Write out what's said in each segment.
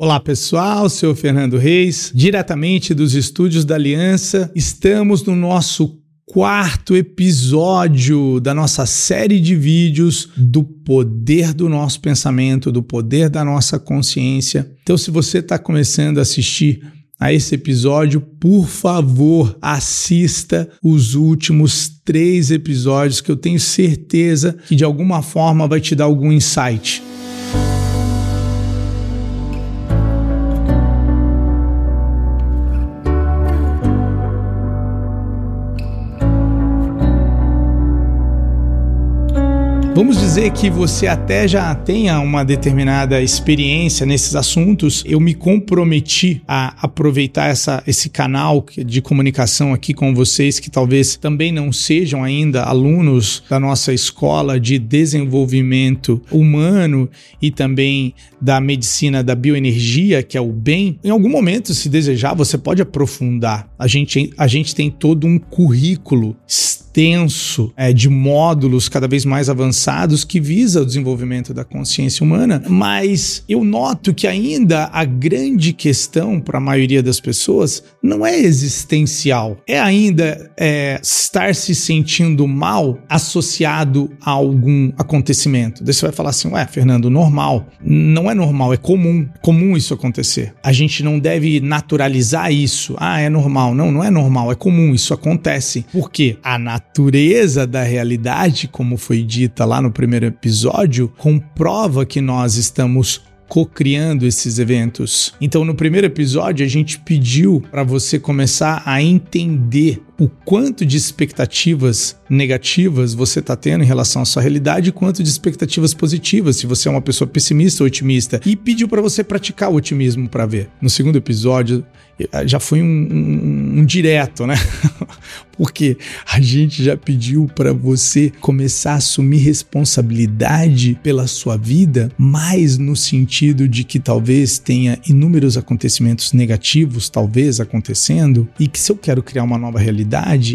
Olá pessoal, sou Fernando Reis, diretamente dos estúdios da Aliança. Estamos no nosso quarto episódio da nossa série de vídeos do poder do nosso pensamento, do poder da nossa consciência. Então, se você está começando a assistir a esse episódio, por favor, assista os últimos três episódios que eu tenho certeza que de alguma forma vai te dar algum insight. Vamos dizer que você até já tenha uma determinada experiência nesses assuntos. Eu me comprometi a aproveitar essa, esse canal de comunicação aqui com vocês que talvez também não sejam ainda alunos da nossa escola de desenvolvimento humano e também da medicina da bioenergia, que é o bem. Em algum momento, se desejar, você pode aprofundar. A gente, a gente tem todo um currículo extenso é, de módulos cada vez mais avançados que visa o desenvolvimento da consciência humana, mas eu noto que ainda a grande questão para a maioria das pessoas não é existencial, é ainda é, estar se sentindo mal associado a algum acontecimento. Daí você vai falar assim, ué, Fernando, normal. Não é normal, é comum, comum isso acontecer. A gente não deve naturalizar isso. Ah, é normal. Não, não é normal, é comum, isso acontece. Por quê? A natureza da realidade, como foi dita lá no primeiro episódio, comprova que nós estamos co-criando esses eventos. Então, no primeiro episódio, a gente pediu para você começar a entender o quanto de expectativas negativas você está tendo em relação à sua realidade e quanto de expectativas positivas, se você é uma pessoa pessimista ou otimista, e pediu para você praticar o otimismo para ver. No segundo episódio, já foi um, um, um direto, né? Porque a gente já pediu para você começar a assumir responsabilidade pela sua vida, mais no sentido de que talvez tenha inúmeros acontecimentos negativos, talvez acontecendo, e que se eu quero criar uma nova realidade,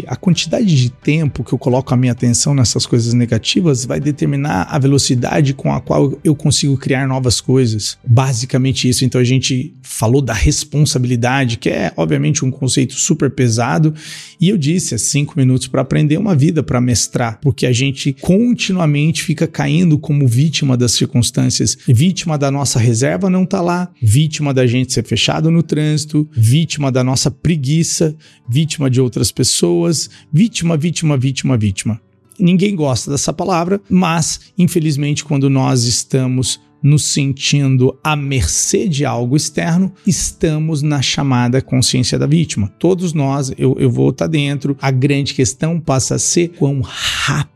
a quantidade de tempo que eu coloco a minha atenção nessas coisas negativas vai determinar a velocidade com a qual eu consigo criar novas coisas. Basicamente isso. Então a gente falou da responsabilidade que é obviamente um conceito super pesado, e eu disse, é cinco minutos para aprender uma vida para mestrar, porque a gente continuamente fica caindo como vítima das circunstâncias, vítima da nossa reserva não tá lá, vítima da gente ser fechado no trânsito, vítima da nossa preguiça, vítima de outras pessoas, vítima, vítima, vítima, vítima. Ninguém gosta dessa palavra, mas infelizmente quando nós estamos nos sentindo à mercê de algo externo, estamos na chamada consciência da vítima. Todos nós, eu, eu vou estar dentro, a grande questão passa a ser quão rápido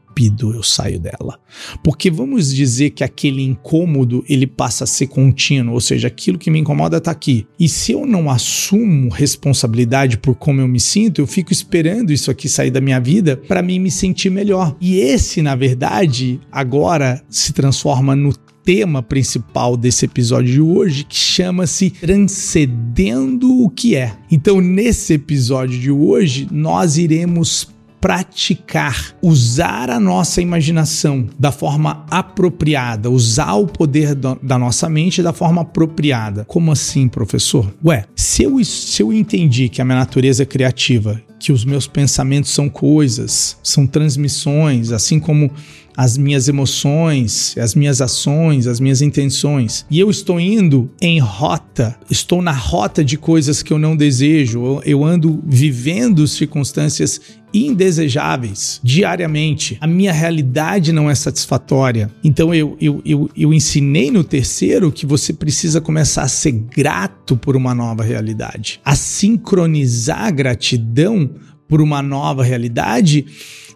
eu saio dela. Porque vamos dizer que aquele incômodo ele passa a ser contínuo, ou seja, aquilo que me incomoda está aqui. E se eu não assumo responsabilidade por como eu me sinto, eu fico esperando isso aqui sair da minha vida para mim me sentir melhor. E esse, na verdade, agora se transforma no tema principal desse episódio de hoje, que chama-se Transcendendo o que é. Então, nesse episódio de hoje, nós iremos praticar, usar a nossa imaginação da forma apropriada, usar o poder da nossa mente da forma apropriada. Como assim, professor? Ué, se eu, se eu entendi que a minha natureza é criativa, que os meus pensamentos são coisas, são transmissões, assim como as minhas emoções, as minhas ações, as minhas intenções. E eu estou indo em rota, estou na rota de coisas que eu não desejo, eu ando vivendo circunstâncias indesejáveis diariamente. A minha realidade não é satisfatória. Então eu, eu, eu, eu ensinei no terceiro que você precisa começar a ser grato por uma nova realidade, a sincronizar a gratidão por uma nova realidade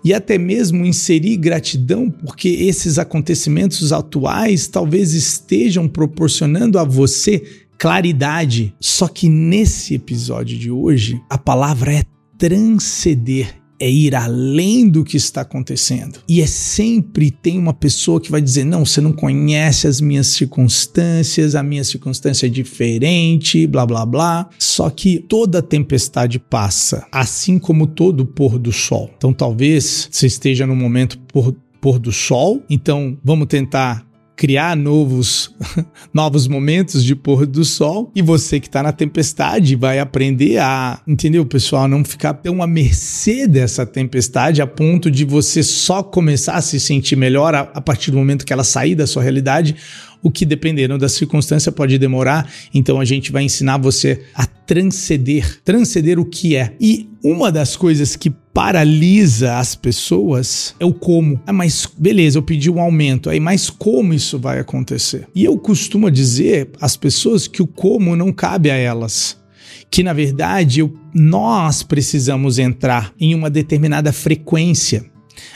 e até mesmo inserir gratidão porque esses acontecimentos atuais talvez estejam proporcionando a você claridade. Só que nesse episódio de hoje, a palavra é transcender é ir além do que está acontecendo. E é sempre tem uma pessoa que vai dizer: "Não, você não conhece as minhas circunstâncias, a minha circunstância é diferente, blá blá blá". Só que toda tempestade passa, assim como todo pôr do sol. Então talvez você esteja no momento pôr, pôr do sol, então vamos tentar criar novos, novos momentos de pôr do sol. E você que está na tempestade vai aprender a, entendeu, pessoal, não ficar tão à mercê dessa tempestade a ponto de você só começar a se sentir melhor a, a partir do momento que ela sair da sua realidade o que dependendo da circunstância pode demorar. Então a gente vai ensinar você a transcender, transcender o que é. E uma das coisas que paralisa as pessoas é o como. Ah, mas beleza, eu pedi um aumento. Aí, mas como isso vai acontecer? E eu costumo dizer às pessoas que o como não cabe a elas. Que na verdade eu, nós precisamos entrar em uma determinada frequência.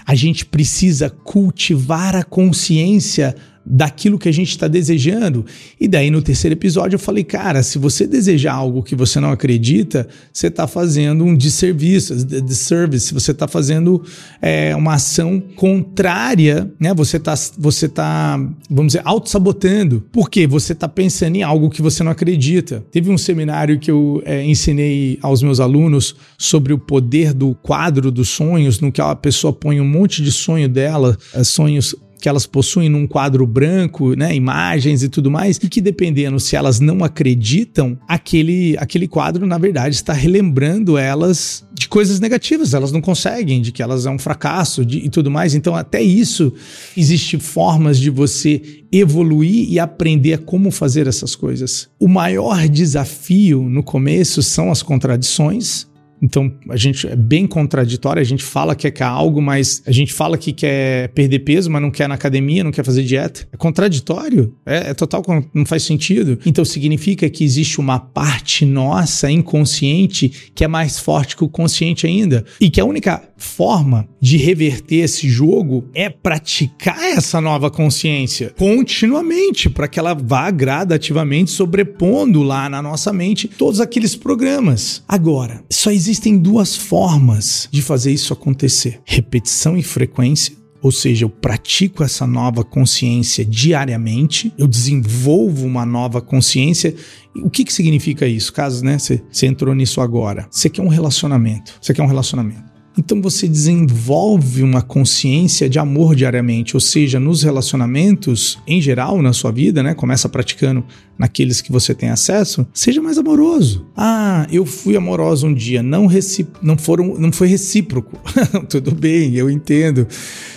A gente precisa cultivar a consciência daquilo que a gente está desejando. E daí no terceiro episódio eu falei, cara, se você desejar algo que você não acredita, você está fazendo um desserviço, disservice, você está fazendo é, uma ação contrária, né? Você está, você tá, vamos dizer, auto-sabotando. Por quê? Você está pensando em algo que você não acredita. Teve um seminário que eu é, ensinei aos meus alunos sobre o poder do quadro dos sonhos, no que a pessoa põe um monte de sonho dela, é, sonhos que elas possuem num quadro branco, né, imagens e tudo mais, e que dependendo se elas não acreditam, aquele, aquele quadro na verdade está relembrando elas de coisas negativas, elas não conseguem, de que elas é um fracasso de, e tudo mais. Então até isso existe formas de você evoluir e aprender a como fazer essas coisas. O maior desafio no começo são as contradições, então a gente é bem contraditório, a gente fala que quer algo, mas a gente fala que quer perder peso, mas não quer na academia, não quer fazer dieta. É contraditório, é, é total, não faz sentido. Então significa que existe uma parte nossa inconsciente que é mais forte que o consciente ainda. E que a única forma de reverter esse jogo é praticar essa nova consciência continuamente, para que ela vá gradativamente sobrepondo lá na nossa mente todos aqueles programas. Agora, só existe existem duas formas de fazer isso acontecer: repetição e frequência. Ou seja, eu pratico essa nova consciência diariamente, eu desenvolvo uma nova consciência. O que, que significa isso? Caso né, você, entrou nisso agora. Você quer um relacionamento. Você quer um relacionamento. Então você desenvolve uma consciência de amor diariamente, ou seja, nos relacionamentos em geral na sua vida, né? Começa praticando naqueles que você tem acesso, seja mais amoroso. Ah, eu fui amoroso um dia, não não foram, não foi recíproco. Tudo bem, eu entendo.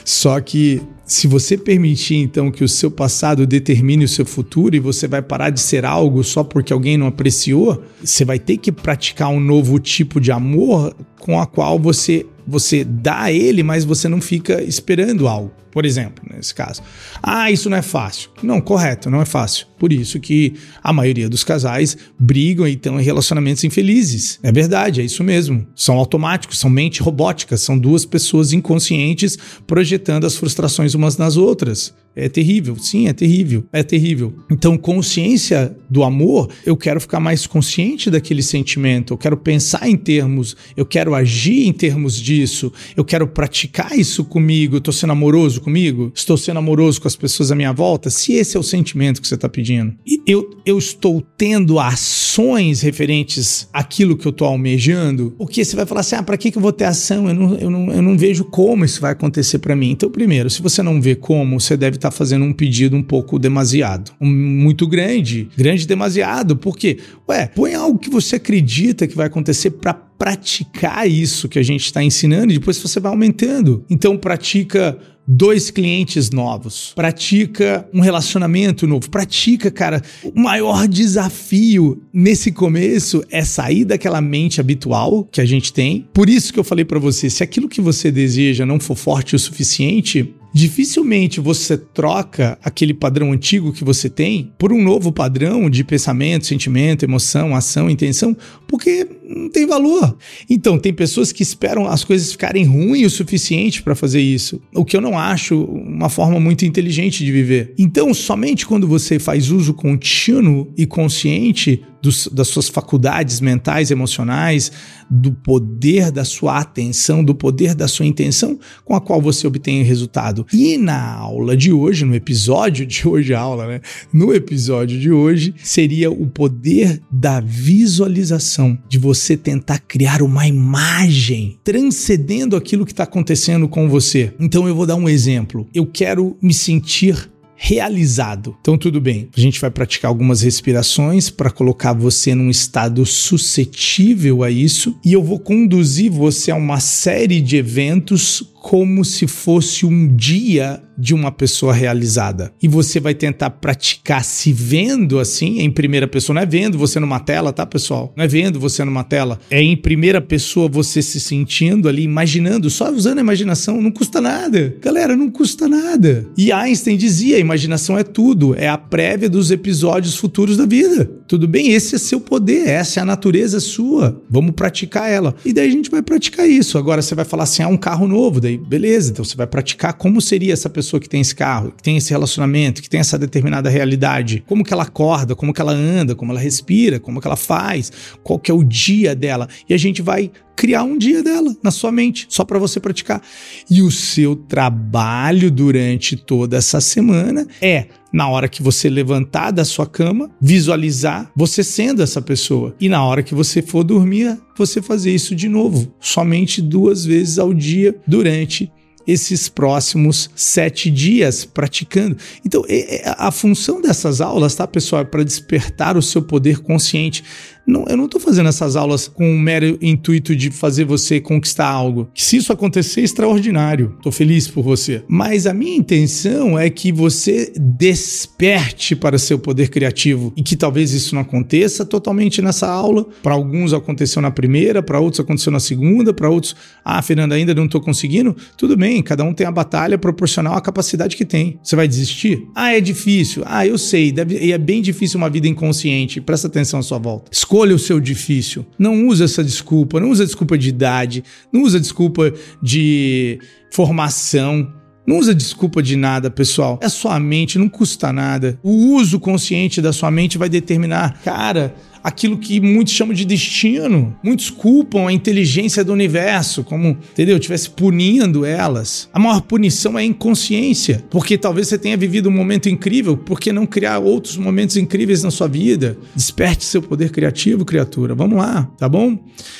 Só que se você permitir então que o seu passado determine o seu futuro e você vai parar de ser algo só porque alguém não apreciou, você vai ter que praticar um novo tipo de amor com a qual você você dá a ele, mas você não fica esperando algo. Por exemplo, nesse caso. Ah, isso não é fácil. Não, correto, não é fácil. Por isso que a maioria dos casais brigam e estão em relacionamentos infelizes. É verdade, é isso mesmo. São automáticos, são mente robóticas, são duas pessoas inconscientes projetando as frustrações umas nas outras. É terrível, sim, é terrível, é terrível. Então, consciência do amor, eu quero ficar mais consciente daquele sentimento, eu quero pensar em termos, eu quero agir em termos disso, eu quero praticar isso comigo. Eu estou sendo amoroso comigo? Estou sendo amoroso com as pessoas à minha volta? Se esse é o sentimento que você está pedindo, eu, eu estou tendo ações referentes àquilo que eu estou almejando, porque você vai falar assim: ah, para que, que eu vou ter ação? Eu não, eu, não, eu não vejo como isso vai acontecer para mim. Então, primeiro, se você não vê como, você deve estar está fazendo um pedido um pouco demasiado. Um, muito grande. Grande demasiado. Por quê? Ué, põe algo que você acredita que vai acontecer para praticar isso que a gente está ensinando e depois você vai aumentando. Então pratica dois clientes novos, pratica um relacionamento novo, pratica, cara. O maior desafio nesse começo é sair daquela mente habitual que a gente tem. Por isso que eu falei para você, se aquilo que você deseja não for forte o suficiente, dificilmente você troca aquele padrão antigo que você tem por um novo padrão de pensamento, sentimento, emoção, ação, intenção, porque não tem valor. Então, tem pessoas que esperam as coisas ficarem ruins o suficiente para fazer isso, o que eu não acho uma forma muito inteligente de viver. Então, somente quando você faz uso contínuo e consciente dos, das suas faculdades mentais, emocionais, do poder da sua atenção, do poder da sua intenção com a qual você obtém o resultado. E na aula de hoje, no episódio de hoje, aula, né? No episódio de hoje, seria o poder da visualização, de você tentar criar uma imagem transcendendo aquilo que está acontecendo com você. Então eu vou dar um exemplo. Eu quero me sentir realizado. Então, tudo bem, a gente vai praticar algumas respirações para colocar você num estado suscetível a isso e eu vou conduzir você a uma série de eventos como se fosse um dia de uma pessoa realizada. E você vai tentar praticar se vendo assim, em primeira pessoa. Não é vendo você numa tela, tá, pessoal? Não é vendo você numa tela. É em primeira pessoa você se sentindo ali, imaginando, só usando a imaginação. Não custa nada. Galera, não custa nada. E Einstein dizia: a imaginação é tudo. É a prévia dos episódios futuros da vida. Tudo bem? Esse é seu poder. Essa é a natureza sua. Vamos praticar ela. E daí a gente vai praticar isso. Agora você vai falar assim: ah, um carro novo. Daí, beleza. Então você vai praticar como seria essa pessoa que tem esse carro, que tem esse relacionamento, que tem essa determinada realidade, como que ela acorda, como que ela anda, como ela respira, como que ela faz, qual que é o dia dela. E a gente vai criar um dia dela na sua mente, só para você praticar. E o seu trabalho durante toda essa semana é na hora que você levantar da sua cama, visualizar você sendo essa pessoa. E na hora que você for dormir, você fazer isso de novo, somente duas vezes ao dia durante esses próximos sete dias praticando. Então, a função dessas aulas, tá, pessoal, é para despertar o seu poder consciente. Não, eu não estou fazendo essas aulas com o mero intuito de fazer você conquistar algo. Se isso acontecer, é extraordinário. Estou feliz por você. Mas a minha intenção é que você desperte para seu poder criativo e que talvez isso não aconteça totalmente nessa aula. Para alguns aconteceu na primeira, para outros aconteceu na segunda, para outros, ah, Fernanda, ainda não estou conseguindo. Tudo bem, cada um tem a batalha proporcional à capacidade que tem. Você vai desistir? Ah, é difícil. Ah, eu sei, deve, e é bem difícil uma vida inconsciente. Presta atenção à sua volta. Escolha escolha o seu difícil. Não usa essa desculpa, não usa desculpa de idade, não usa desculpa de formação. Não usa desculpa de nada, pessoal. É sua mente, não custa nada. O uso consciente da sua mente vai determinar, cara, aquilo que muitos chamam de destino. Muitos culpam a inteligência do universo, como, entendeu? Estivesse punindo elas. A maior punição é a inconsciência, porque talvez você tenha vivido um momento incrível, por que não criar outros momentos incríveis na sua vida? Desperte seu poder criativo, criatura. Vamos lá, tá bom? O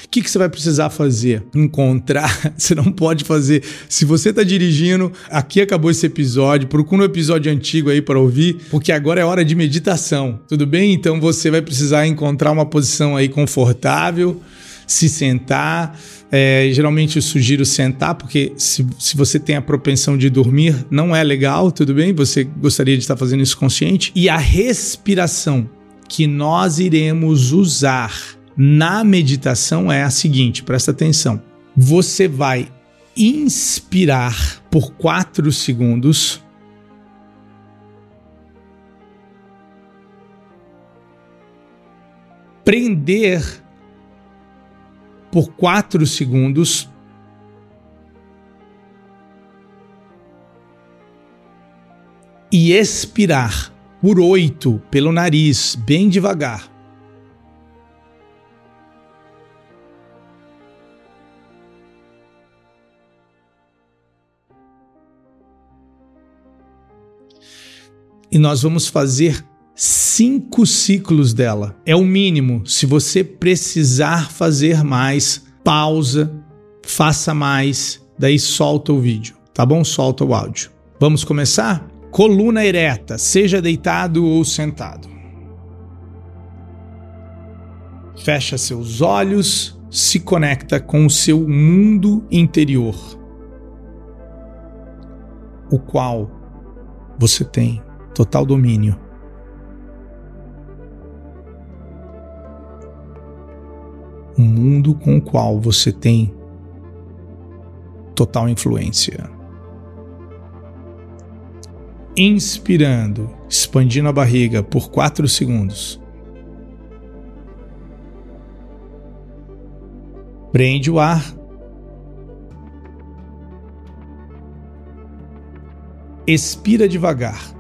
que, que você vai precisar fazer? Encontrar. Você não pode fazer. Se você está dirigindo, aqui acabou esse episódio, procura um episódio antigo aí para ouvir, porque agora é hora de meditação. Tudo bem? Então você vai precisar encontrar encontrar uma posição aí confortável, se sentar. É, geralmente eu sugiro sentar, porque se, se você tem a propensão de dormir, não é legal, tudo bem? Você gostaria de estar fazendo isso consciente. E a respiração que nós iremos usar na meditação é a seguinte: presta atenção. Você vai inspirar por 4 segundos prender por 4 segundos. E expirar por 8 pelo nariz, bem devagar. E nós vamos fazer cinco ciclos dela. É o mínimo. Se você precisar fazer mais, pausa, faça mais, daí solta o vídeo, tá bom? Solta o áudio. Vamos começar? Coluna ereta, seja deitado ou sentado. Fecha seus olhos, se conecta com o seu mundo interior, o qual você tem total domínio. Um mundo com o qual você tem total influência. Inspirando, expandindo a barriga por 4 segundos. Prende o ar. Expira devagar.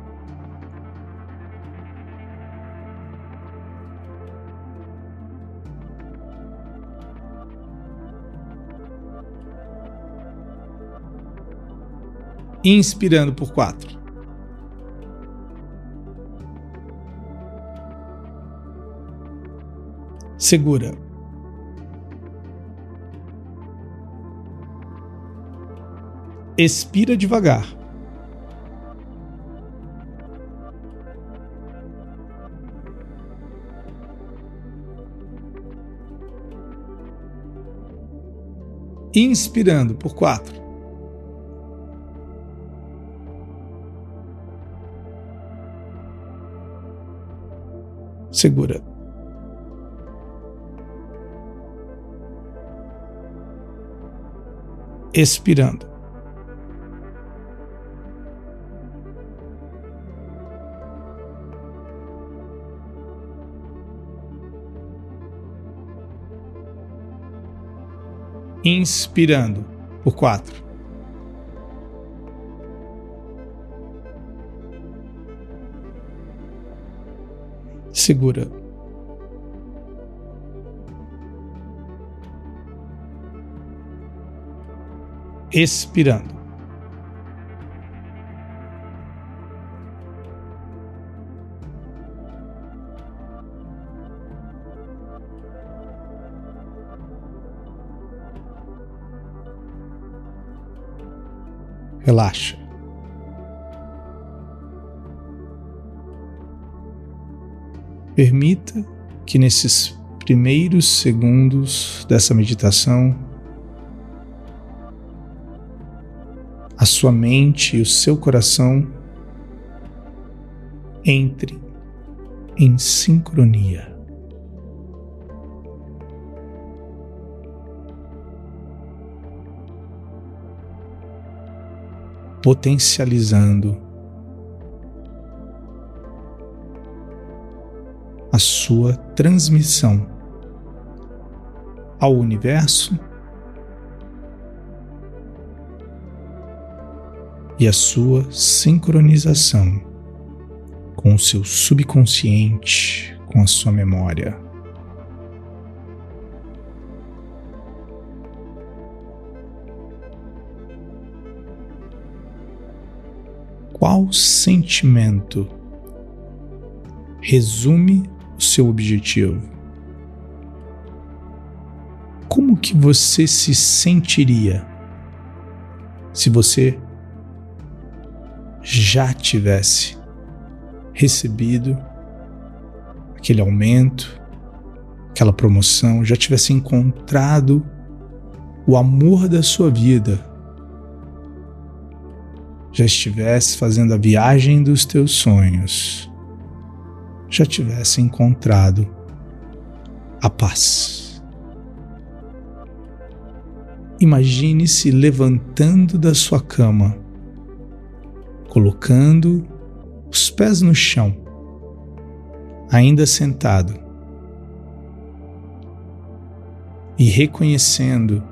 inspirando por 4. Segura. Expira devagar. Inspirando por quatro. Segura. Expirando. inspirando por quatro. Segura. Expirando. Permita que nesses primeiros segundos dessa meditação a sua mente e o seu coração entrem em sincronia. potencializando a sua transmissão ao universo e a sua sincronização com o seu subconsciente, com a sua memória. Qual sentimento resume seu objetivo? Como que você se sentiria se você já tivesse recebido aquele aumento, aquela promoção, já tivesse encontrado o amor da sua vida, já estivesse fazendo a viagem dos teus sonhos, já tivesse encontrado a paz. Imagine-se levantando da sua cama, colocando os pés no chão, ainda sentado, e reconhecendo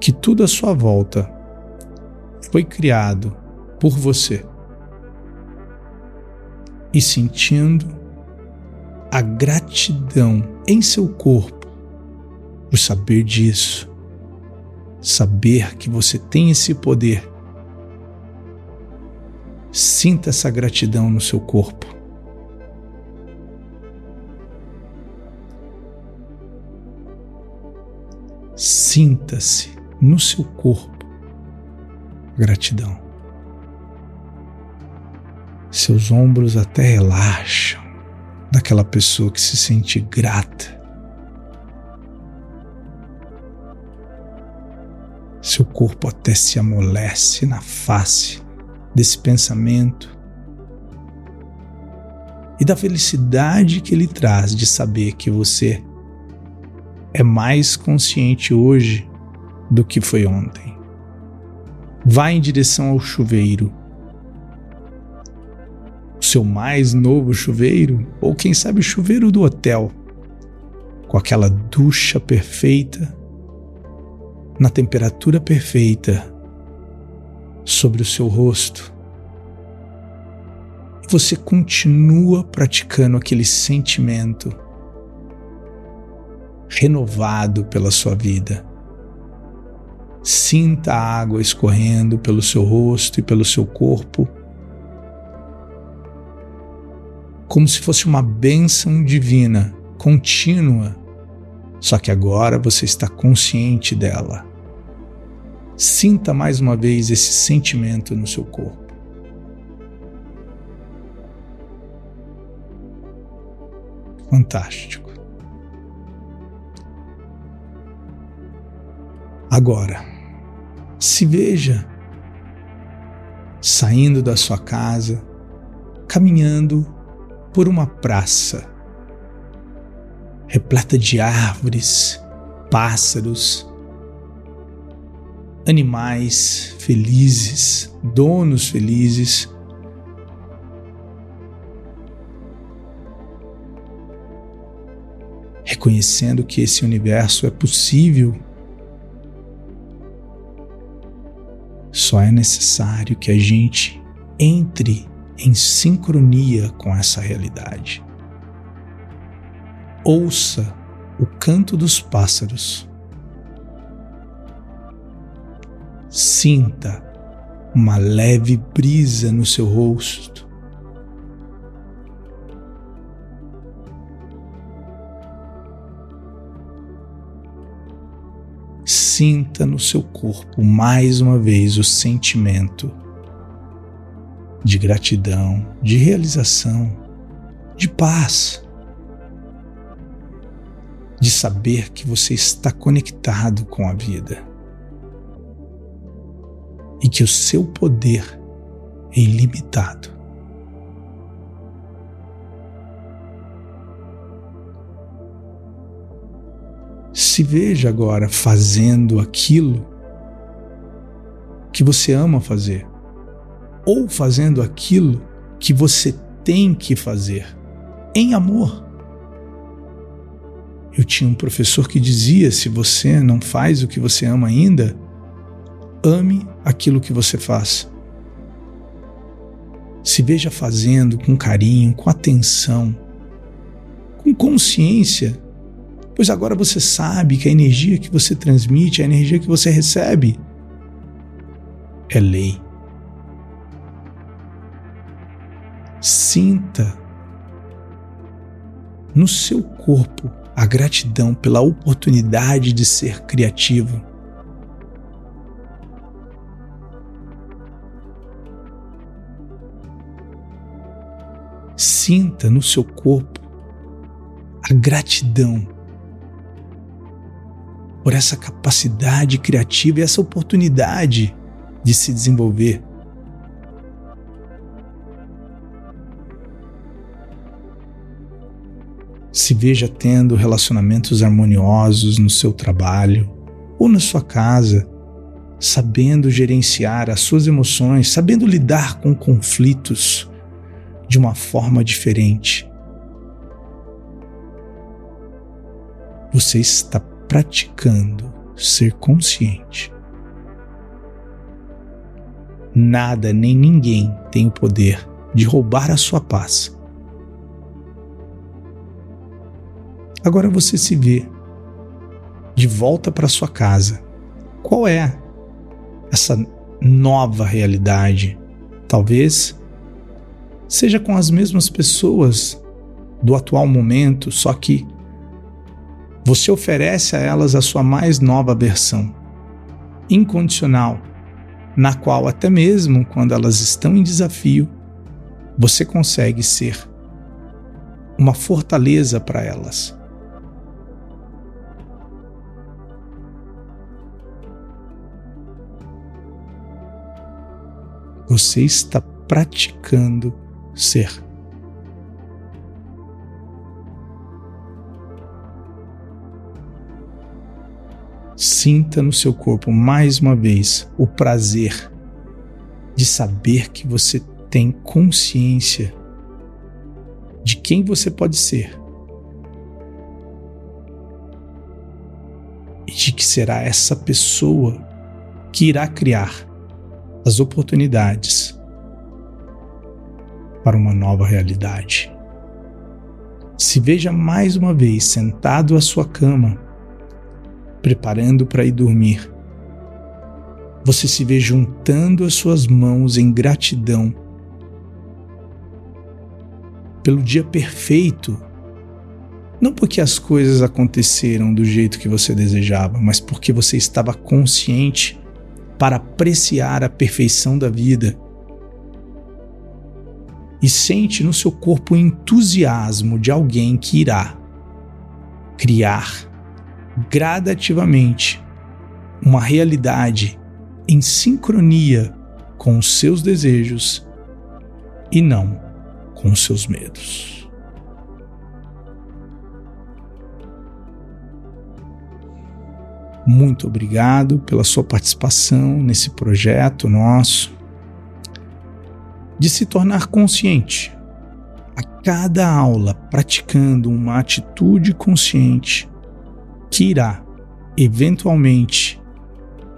que tudo à sua volta foi criado por você e sentindo a gratidão em seu corpo por saber disso, saber que você tem esse poder. Sinta essa gratidão no seu corpo. Sinta-se no seu corpo gratidão. Seus ombros até relaxam daquela pessoa que se sente grata. Seu corpo até se amolece na face desse pensamento e da felicidade que ele traz de saber que você é mais consciente hoje do que foi ontem. Vá em direção ao chuveiro. Seu mais novo chuveiro, ou quem sabe o chuveiro do hotel, com aquela ducha perfeita, na temperatura perfeita, sobre o seu rosto. E você continua praticando aquele sentimento renovado pela sua vida Sinta a água escorrendo pelo seu rosto e pelo seu corpo, como se fosse uma bênção divina, contínua. Só que agora você está consciente dela. Sinta mais uma vez esse sentimento no seu corpo. Fantástico. Agora, se veja saindo da sua casa, caminhando por uma praça repleta de árvores, pássaros, animais felizes, donos felizes. Reconhecendo que esse universo é possível, só é necessário que a gente entre em sincronia com essa realidade. Ouça o canto dos pássaros. Sinta uma leve brisa no seu rosto. Sinta no seu corpo mais uma vez o sentimento de gratidão, de realização, de paz, de saber que você está conectado com a vida e que o seu poder é ilimitado. Se veja agora fazendo aquilo que você ama fazer, ou fazendo aquilo que você tem que fazer, em amor. Eu tinha um professor que dizia: se você não faz o que você ama ainda, ame aquilo que você faz. Se veja fazendo com carinho, com atenção, com consciência, pois agora você sabe que a energia que você transmite, a energia que você recebe, é lei. Sinta no seu corpo a gratidão pela oportunidade de ser criativo Sinta no seu corpo a gratidão por essa capacidade criativa e essa oportunidade de se desenvolver. Se veja tendo relacionamentos harmoniosos no seu trabalho ou na sua casa, sabendo gerenciar as suas emoções, sabendo lidar com conflitos de uma forma diferente. Você está praticando ser consciente. Nada nem ninguém tem o poder de roubar a sua paz. Agora você se vê de volta para sua casa. Qual é essa nova realidade? Talvez seja com as mesmas pessoas do atual momento, só que você oferece a elas a sua mais nova versão, incondicional, na qual até mesmo quando elas estão em desafio, você consegue ser uma fortaleza para elas. Você está praticando ser. Sinta no seu corpo mais uma vez o prazer de saber que você tem consciência de quem você pode ser e de que será essa pessoa que irá criar as oportunidades para uma nova realidade. Se veja mais uma vez sentado à sua cama, preparando para ir dormir. Você se vê juntando as suas mãos em gratidão pelo dia perfeito, não porque as coisas aconteceram do jeito que você desejava, mas porque você estava consciente para apreciar a perfeição da vida e sente no seu corpo o entusiasmo de alguém que irá criar gradativamente uma realidade em sincronia com os seus desejos e não com os seus medos. Muito obrigado pela sua participação nesse projeto nosso de se tornar consciente a cada aula praticando uma atitude consciente que irá eventualmente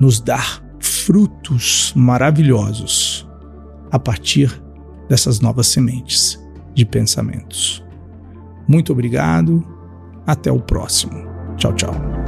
nos dar frutos maravilhosos a partir dessas novas sementes de pensamentos. Muito obrigado, até o próximo. Tchau, tchau.